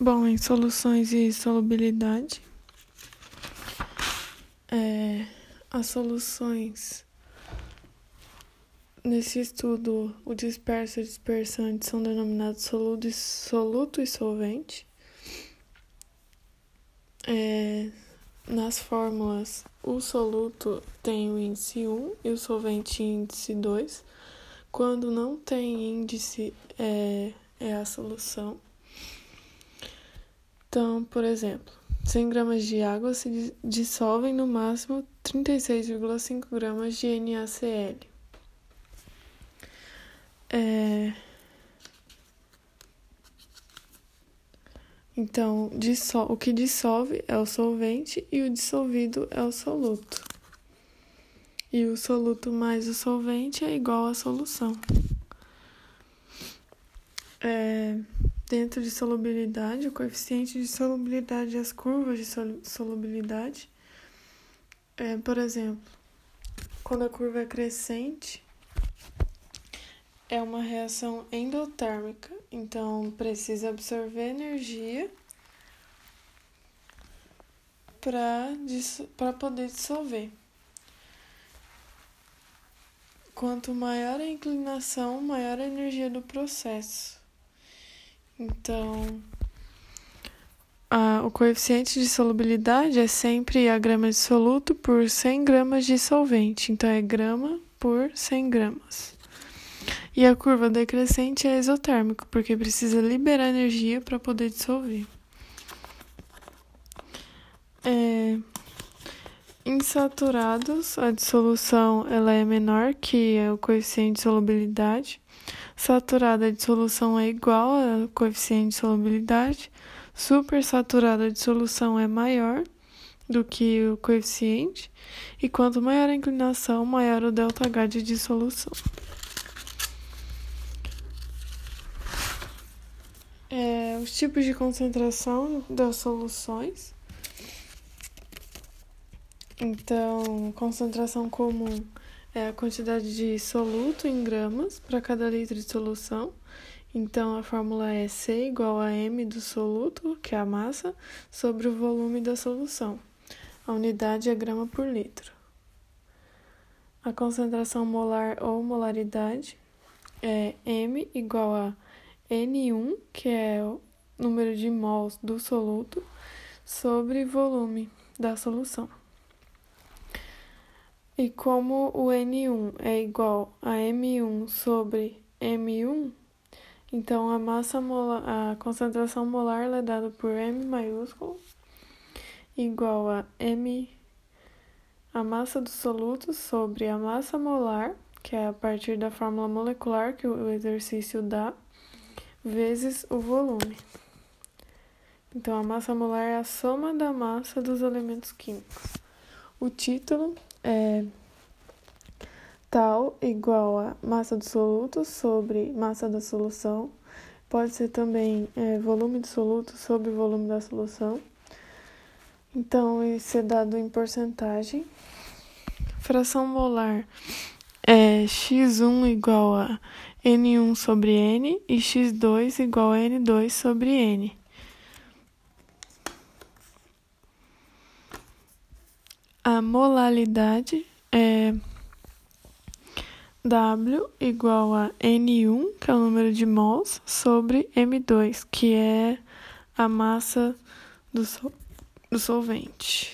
Bom, em soluções e solubilidade, é, as soluções nesse estudo, o disperso e o dispersante são denominados soluto, e solvente. É, nas fórmulas, o soluto tem o índice 1 e o solvente índice 2. Quando não tem índice, é, é a solução. Então, por exemplo, 100 gramas de água se dissolvem no máximo 36,5 gramas de NaCl. É... Então, o que dissolve é o solvente e o dissolvido é o soluto. E o soluto mais o solvente é igual à solução. É... Dentro de solubilidade, o coeficiente de solubilidade e as curvas de solubilidade. É, por exemplo, quando a curva é crescente, é uma reação endotérmica, então precisa absorver energia para poder dissolver. Quanto maior a inclinação, maior a energia do processo. Então, a, o coeficiente de solubilidade é sempre a grama de soluto por 100 gramas de solvente. Então, é grama por 100 gramas. E a curva decrescente é exotérmica, porque precisa liberar energia para poder dissolver. É, insaturados, a dissolução ela é menor que o coeficiente de solubilidade saturada de dissolução é igual ao coeficiente de solubilidade, supersaturada de solução é maior do que o coeficiente, e quanto maior a inclinação, maior o ΔH de dissolução. É, os tipos de concentração das soluções. Então, concentração comum é a quantidade de soluto em gramas para cada litro de solução. Então, a fórmula é C igual a M do soluto, que é a massa, sobre o volume da solução. A unidade é grama por litro. A concentração molar ou molaridade é M igual a N1, que é o número de mols do soluto, sobre volume da solução. E como o N1 é igual a M1 sobre M1, então a massa molar, a concentração molar é dada por M maiúsculo igual a M a massa do soluto sobre a massa molar, que é a partir da fórmula molecular que o exercício dá, vezes o volume. Então a massa molar é a soma da massa dos elementos químicos. O título é tal igual a massa do soluto sobre massa da solução. Pode ser também é, volume do soluto sobre volume da solução. Então, isso é dado em porcentagem. Fração molar é x1 igual a n1 sobre n e x2 igual a n2 sobre n. A molalidade é W igual a N1, que é o número de mols, sobre M2, que é a massa do, sol do solvente.